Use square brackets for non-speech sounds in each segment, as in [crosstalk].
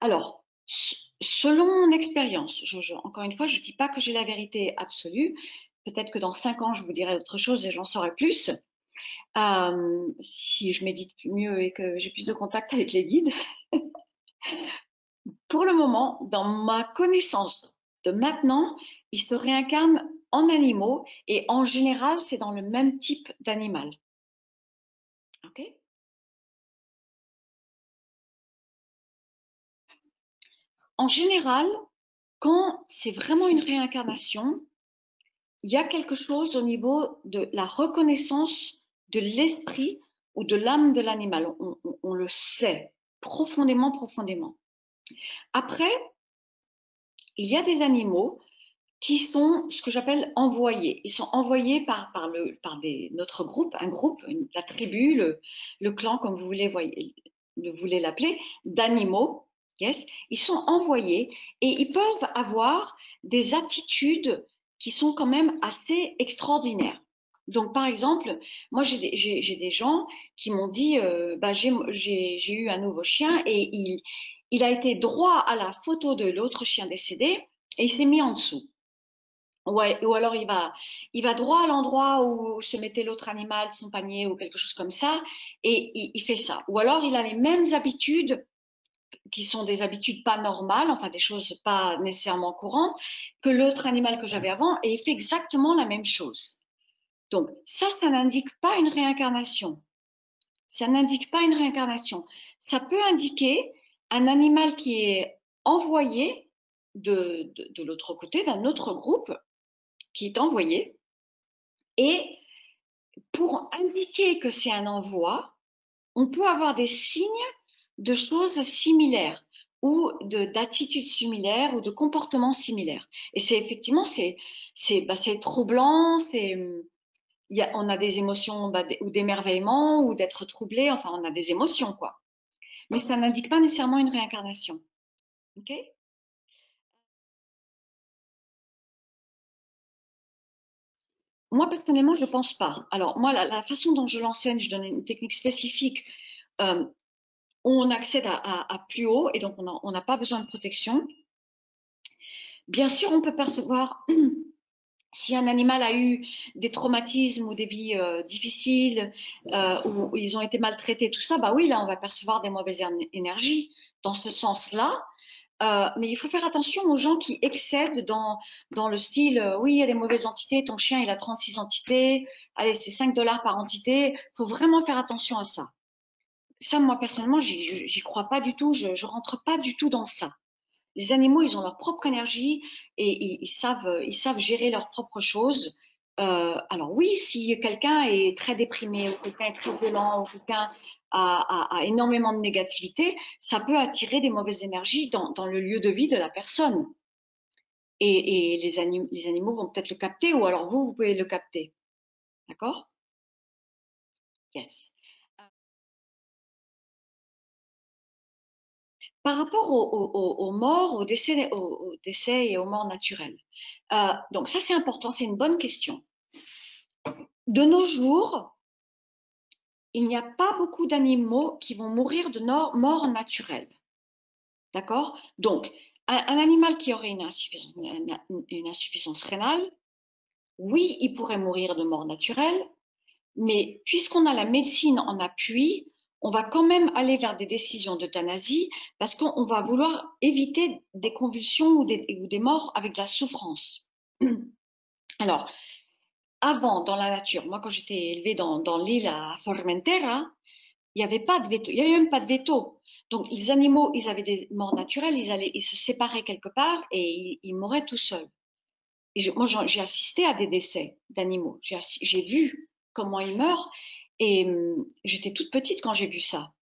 Alors, selon mon expérience, encore une fois, je ne dis pas que j'ai la vérité absolue. Peut-être que dans cinq ans, je vous dirai autre chose et j'en saurai plus. Euh, si je médite mieux et que j'ai plus de contact avec les guides. [laughs] Pour le moment, dans ma connaissance de maintenant, ils se réincarnent en animaux et en général, c'est dans le même type d'animal. OK? En général, quand c'est vraiment une réincarnation, il y a quelque chose au niveau de la reconnaissance de l'esprit ou de l'âme de l'animal. On, le sait profondément, profondément. Après, il y a des animaux qui sont ce que j'appelle envoyés. Ils sont envoyés par, notre groupe, un groupe, la tribu, le, clan, comme vous voulez l'appeler, d'animaux. Yes, ils sont envoyés et ils peuvent avoir des attitudes qui sont quand même assez extraordinaires. Donc, par exemple, moi, j'ai des, gens qui m'ont dit, euh, bah, j'ai eu un nouveau chien et il, a été droit à la photo de l'autre chien décédé et il s'est mis en dessous. Ou alors il va, droit à l'endroit où se mettait l'autre animal, son panier ou quelque chose comme ça, et il, fait ça. Ou alors il a les mêmes habitudes qui sont des habitudes pas normales, enfin des choses pas nécessairement courantes, que l'autre animal que j'avais avant, et il fait exactement la même chose. Donc, ça, ça n'indique pas une réincarnation. Ça n'indique pas une réincarnation. Ça peut indiquer un animal qui est envoyé de, de, l'autre côté, d'un autre groupe, qui est envoyé. Et pour indiquer que c'est un envoi, on peut avoir des signes de choses similaires ou d'attitudes similaires ou de comportements similaires. Et c'est effectivement, c'est bah, troublant, c'est on a des émotions bah, ou d'émerveillement ou d'être troublé, enfin on a des émotions quoi. Mais ça n'indique pas nécessairement une réincarnation. Ok? Moi personnellement, je ne pense pas. Alors moi, la, façon dont je l'enseigne, je donne une technique spécifique. Euh, on accède à, plus haut et donc on n'a pas besoin de protection. Bien sûr, on peut percevoir [clears throat] si un animal a eu des traumatismes ou des vies euh, difficiles, euh, où ils ont été maltraités, tout ça, bah oui, là, on va percevoir des mauvaises énergies dans ce sens-là. Euh, mais il faut faire attention aux gens qui excèdent dans, dans le style oui, il y a des mauvaises entités, ton chien, il a 36 entités, allez, c'est 5 dollars par entité. Il faut vraiment faire attention à ça. Ça, moi, personnellement, j'y crois pas du tout, je, ne rentre pas du tout dans ça les animaux, ils ont leur propre énergie et ils, savent, ils savent gérer leurs propres choses. Euh, alors oui, si quelqu'un est très déprimé ou quelqu'un est très violent ou quelqu'un a, énormément de négativité, ça peut attirer des mauvaises énergies dans, le lieu de vie de la personne. Et, les, les animaux vont peut-être le capter ou alors vous, vous pouvez le capter. D'accord? Yes. Par rapport aux, morts, aux décès, décès, et aux morts naturelles. Euh, donc ça, c'est important, c'est une bonne question. De nos jours, il n'y a pas beaucoup d'animaux qui vont mourir de mort naturelle. D'accord? Donc, un, animal qui aurait une insuffisance rénale, oui, il pourrait mourir de mort naturelle, mais puisqu'on a la médecine en appui, on va quand même aller vers des décisions d'euthanasie parce qu'on va vouloir éviter des convulsions ou des, morts avec de la souffrance. [clears throat] Alors, avant, dans la nature, moi quand j'étais élevée dans, l'île à Formentera, il n'y avait pas de veto, il n'y avait même pas de veto. Donc les animaux, ils avaient des morts naturelles, ils allaient, ils se séparaient quelque part et ils, mouraient tout seuls. Moi, j'ai assisté à des décès d'animaux. J'ai vu comment ils meurent et hum, j'étais toute petite quand j'ai vu ça.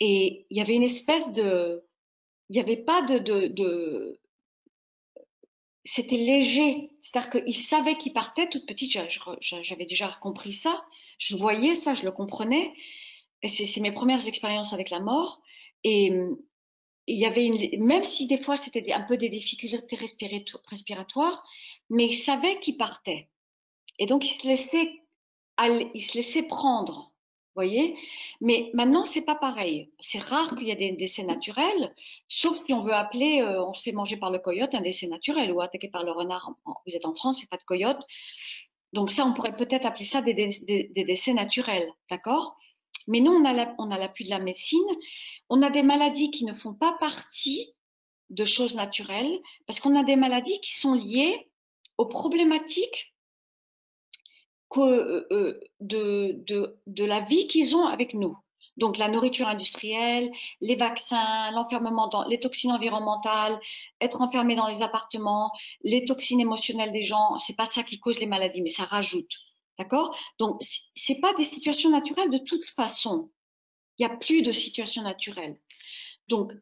Et il y avait une espèce de... Il n'y avait pas de... C'était léger. C'est-à-dire qu'ils savaient qu'ils partaient toute petite. J'avais déjà compris ça. Je voyais ça, je le comprenais. C'est mes premières expériences avec la mort. Et hum, il y avait une, même si des fois c'était un peu des difficultés respiratoires, mais ils savaient qu'ils partaient. Et donc ils se laissaient il se laissait prendre. voyez Mais maintenant, c'est pas pareil. C'est rare qu'il y ait des décès naturels, sauf si on veut appeler, euh, on se fait manger par le coyote, un décès naturel, ou attaqué par le renard. Vous êtes en France, il n'y a pas de coyote. Donc ça, on pourrait peut-être appeler ça des, décès naturels, d'accord Mais nous, on a l'appui de la médecine. On a des maladies qui ne font pas partie de choses naturelles, parce qu'on a des maladies qui sont liées aux problématiques euh, euh, de, la vie qu'ils ont avec nous. Donc la nourriture industrielle, les vaccins, l'enfermement dans les toxines environnementales, être enfermé dans les appartements, les toxines émotionnelles des gens, c'est pas ça qui cause les maladies, mais ça rajoute. D'accord? Donc c'est pas des situations naturelles de toute façon. Il n'y a plus de situations naturelles. Donc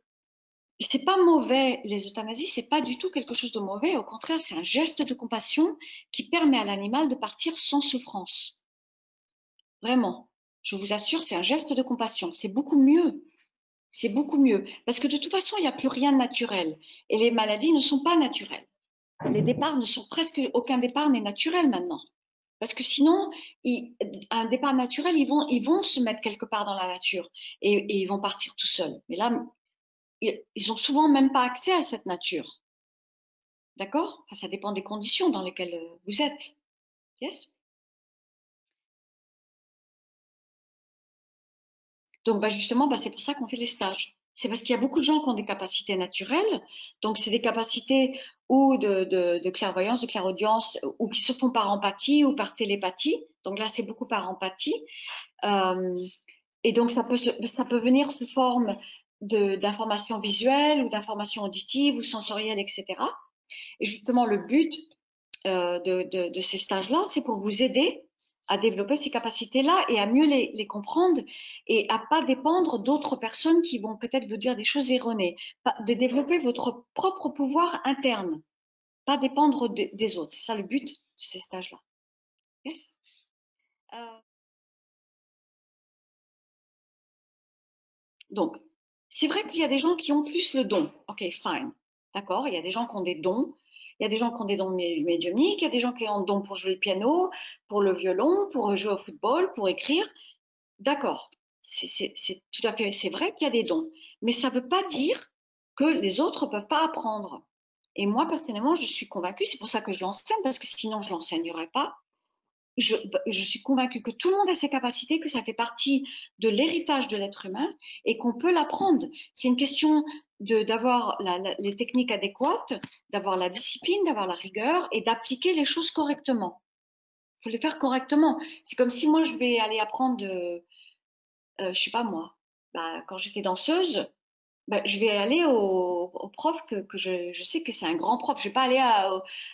c'est pas mauvais, les euthanasies, c'est pas du tout quelque chose de mauvais. Au contraire, c'est un geste de compassion qui permet à l'animal de partir sans souffrance. Vraiment, je vous assure, c'est un geste de compassion. C'est beaucoup mieux. C'est beaucoup mieux. Parce que de toute façon, il n'y a plus rien de naturel. Et les maladies ne sont pas naturelles. Les départs ne sont presque aucun départ n'est naturel maintenant. Parce que sinon, un départ naturel, ils vont, ils vont se mettre quelque part dans la nature et, et ils vont partir tout seuls. Mais là, ils ont souvent même pas accès à cette nature. D'accord? Ça dépend des conditions dans lesquelles euh, vous êtes. Yes? Donc, bah, justement, bah, c'est pour ça qu'on fait les stages. C'est parce qu'il y a beaucoup de gens qui ont des capacités naturelles. Donc, c'est des capacités ou de, clairvoyance, de clairaudience, ou qui se font par empathie ou par télépathie. Donc là, c'est beaucoup par empathie. Euh, et donc, ça peut, ça peut venir sous forme d'informations visuelles ou d'informations auditives ou sensorielles, etc. Et justement, le but euh, de, ces stages-là, c'est pour vous aider à développer ces capacités-là et à mieux les, comprendre et à pas dépendre d'autres personnes qui vont peut-être vous dire des choses erronées. De développer votre propre pouvoir interne, pas dépendre des autres. C'est ça le but de ces stages-là. Yes. Euh. Donc, c'est vrai qu'il y a des gens qui ont plus le don. Ok, fine. D'accord Il y a des gens qui ont des dons. Il y a des gens qui ont des dons médiumniques. Il y a des gens qui ont des dons pour jouer le piano, pour le violon, pour jouer au football, pour écrire. D'accord. C'est tout à fait, c'est vrai qu'il y a des dons. Mais ça ne veut pas dire que les autres ne peuvent pas apprendre. Et moi, personnellement, je suis convaincue, c'est pour ça que je l'enseigne, parce que sinon, je ne l'enseignerais pas, je, suis convaincue que tout le monde a ses capacités, que ça fait partie de l'héritage de l'être humain et qu'on peut l'apprendre. C'est une question d'avoir les techniques adéquates, d'avoir la discipline, d'avoir la rigueur et d'appliquer les choses correctement. Il faut les faire correctement. C'est comme si moi je vais aller apprendre, de, euh, je sais pas moi, bah, quand j'étais danseuse, bah, je vais aller au, prof que, je, sais que c'est un grand prof. Je vais pas aller à,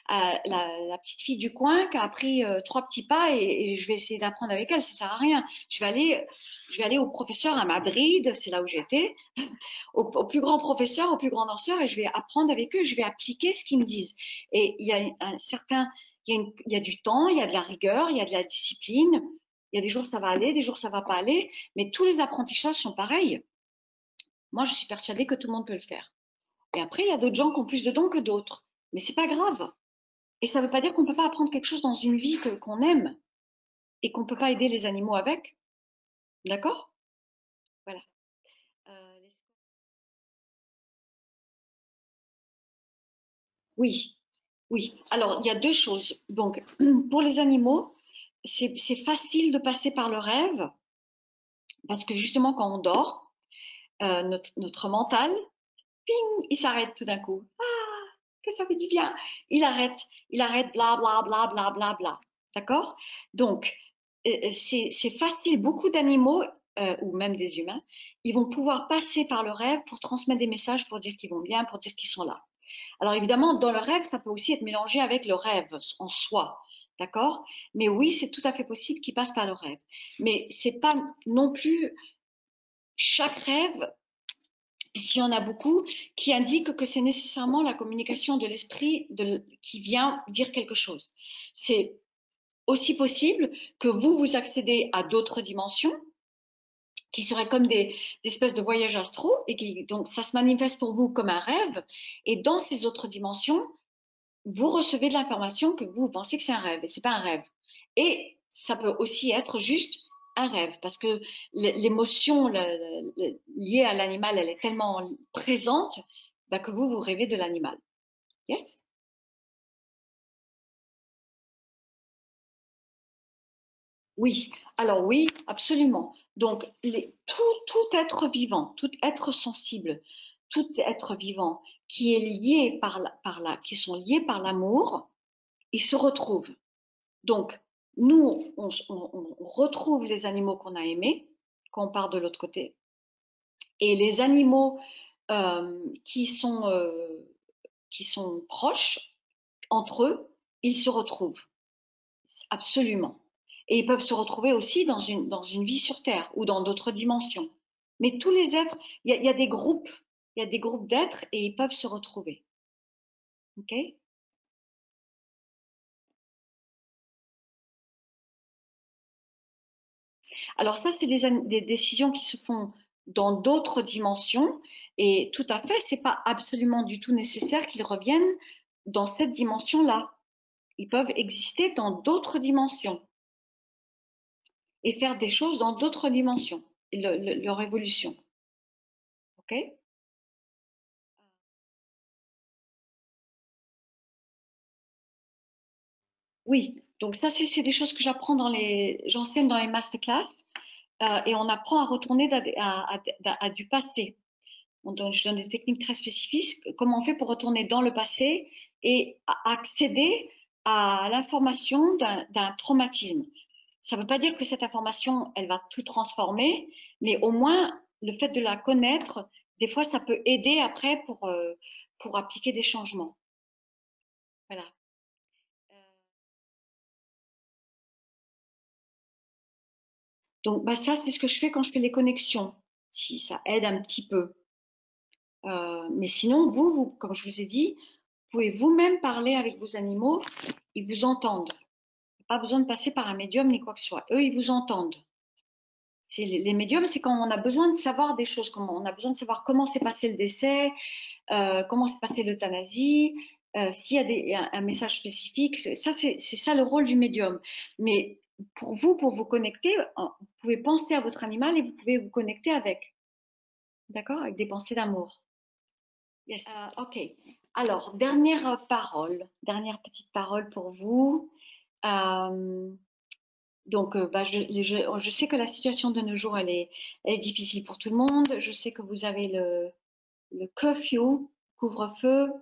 la, petite fille du coin qui a appris euh, trois petits pas et, je vais essayer d'apprendre avec elle. Ça sert à rien. Je vais aller, je vais aller au professeur à Madrid, c'est là où j'étais, [laughs] au, au, plus grand professeur, au plus grand danseur et je vais apprendre avec eux. Je vais appliquer ce qu'ils me disent. Et il y a un certain, il y il y a du temps, il y a de la rigueur, il y a de la discipline. Il y a des jours ça va aller, des jours ça va pas aller, mais tous les apprentissages sont pareils. Moi, je suis persuadée que tout le monde peut le faire. Et après, il y a d'autres gens qui ont plus de dons que d'autres. Mais c'est pas grave. Et ça ne veut pas dire qu'on ne peut pas apprendre quelque chose dans une vie qu'on aime et qu'on ne peut pas aider les animaux avec. D'accord? Voilà. Euh, oui, oui. Alors, il y a deux choses. Donc, [clears throat] pour les animaux, c'est facile de passer par le rêve parce que justement, quand on dort, euh, notre, mental, ping, il s'arrête tout d'un coup. Ah, que ça fait du bien. Il arrête, il arrête, bla bla bla bla bla bla. D'accord? Donc, euh, euh, c'est facile. Beaucoup d'animaux, ou même des humains, ils vont pouvoir passer par le rêve pour transmettre des messages, pour dire qu'ils vont bien, pour dire qu'ils sont là. Alors évidemment, dans le rêve, ça peut aussi être mélangé avec le rêve en soi. D'accord? Mais oui, c'est tout à fait possible qu'ils passent par le rêve. Mais c'est pas non plus chaque rêve, s'il y en a beaucoup, qui indique que c'est nécessairement la communication de l'esprit qui vient dire quelque chose. C'est aussi possible que vous, vous accédez à d'autres dimensions qui seraient comme des, espèces de voyages astro et qui, donc, ça se manifeste pour vous comme un rêve. Et dans ces autres dimensions, vous recevez de l'information que vous, pensez que c'est un rêve et c'est pas un rêve. Et ça peut aussi être juste un rêve, parce que l'émotion liée à l'animal, elle est tellement présente bah, que vous, vous rêvez de l'animal. Yes? Oui, alors oui, absolument. Donc, tout, être vivant, tout être sensible, tout être vivant qui est lié par, qui sont liés par l'amour, ils se retrouvent. Donc, nous, on, retrouve les animaux qu'on a aimés quand on part de l'autre côté. Et les animaux euh, qui, sont, euh, qui sont proches, entre eux, ils se retrouvent. Absolument. Et ils peuvent se retrouver aussi dans une, vie sur Terre ou dans d'autres dimensions. Mais tous les êtres, il y, a des groupes, il y a des groupes d'êtres et ils peuvent se retrouver. OK? Alors ça, c'est des, décisions qui se font dans d'autres dimensions et tout à fait, c'est pas absolument du tout nécessaire qu'ils reviennent dans cette dimension-là. Ils peuvent exister dans d'autres dimensions et faire des choses dans d'autres dimensions, leur évolution. OK? Oui, donc ça, c'est des choses que j'apprends dans les, j'enseigne dans les masterclass euh, et on apprend à retourner à, du passé. Donc, je donne des techniques très spécifiques. Comment on fait pour retourner dans le passé et accéder à l'information d'un traumatisme. Ça ne veut pas dire que cette information, elle va tout transformer, mais au moins, le fait de la connaître, des fois, ça peut aider après pour, euh, pour appliquer des changements. Voilà. Donc, bah ça, c'est ce que je fais quand je fais les connexions, si ça aide un petit peu. Euh, mais sinon, vous, comme je vous ai dit, vous pouvez vous-même parler avec vos animaux, ils vous entendent pas besoin de passer par un médium ni quoi que ce soit. Eux, ils vous entendent. Les, les médiums, c'est quand on a besoin de savoir des choses, comment on a besoin de savoir comment s'est passé le décès, euh, comment s'est passé l'euthanasie, euh, s'il y a des, un, message spécifique. Ça, c'est ça le rôle du médium. Mais pour vous, pour vous connecter, vous pouvez penser à votre animal et vous pouvez vous connecter avec. D'accord? Avec des pensées d'amour. Yes. Euh, ok. Alors, dernière parole, dernière petite parole pour vous. Euh, donc, euh, bah, je, je, sais que la situation de nos jours, elle est, elle est, difficile pour tout le monde. Je sais que vous avez le, le curfew, couvre-feu.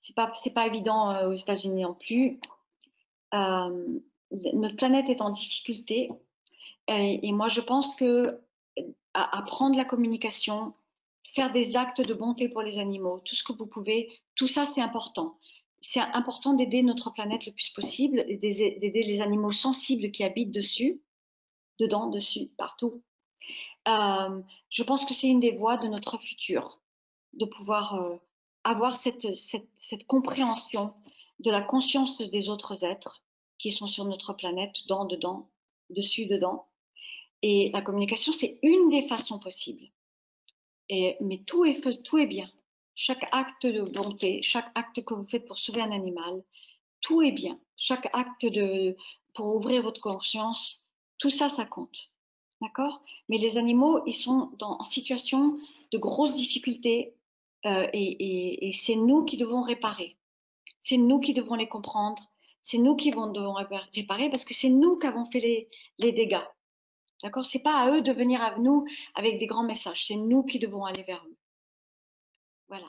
C'est pas, pas évident euh, aux États-Unis non plus. Notre planète est en difficulté. Et, moi, je pense que apprendre la communication, faire des actes de bonté pour les animaux, tout ce que vous pouvez, tout ça, c'est important c'est important d'aider notre planète le plus possible, d'aider les animaux sensibles qui habitent dessus, dedans, dessus, partout. Euh, je pense que c'est une des voies de notre futur, de pouvoir euh, avoir cette, cette, cette, compréhension de la conscience des autres êtres qui sont sur notre planète, dedans, dedans, dessus, dedans. Et la communication, c'est une des façons possibles. Et, mais tout est, tout est bien chaque acte de bonté, chaque acte que vous faites pour sauver un animal, tout est bien. Chaque acte de, pour ouvrir votre conscience, tout ça, ça compte. D'accord? Mais les animaux, ils sont dans, en situation de grosses difficultés euh, et, c'est nous qui devons réparer. C'est nous qui devons les comprendre. C'est nous qui devons réparer parce que c'est nous qui avons fait les, les dégâts. D'accord? C'est pas à eux de venir à nous avec des grands messages. C'est nous qui devons aller vers eux. Voilà.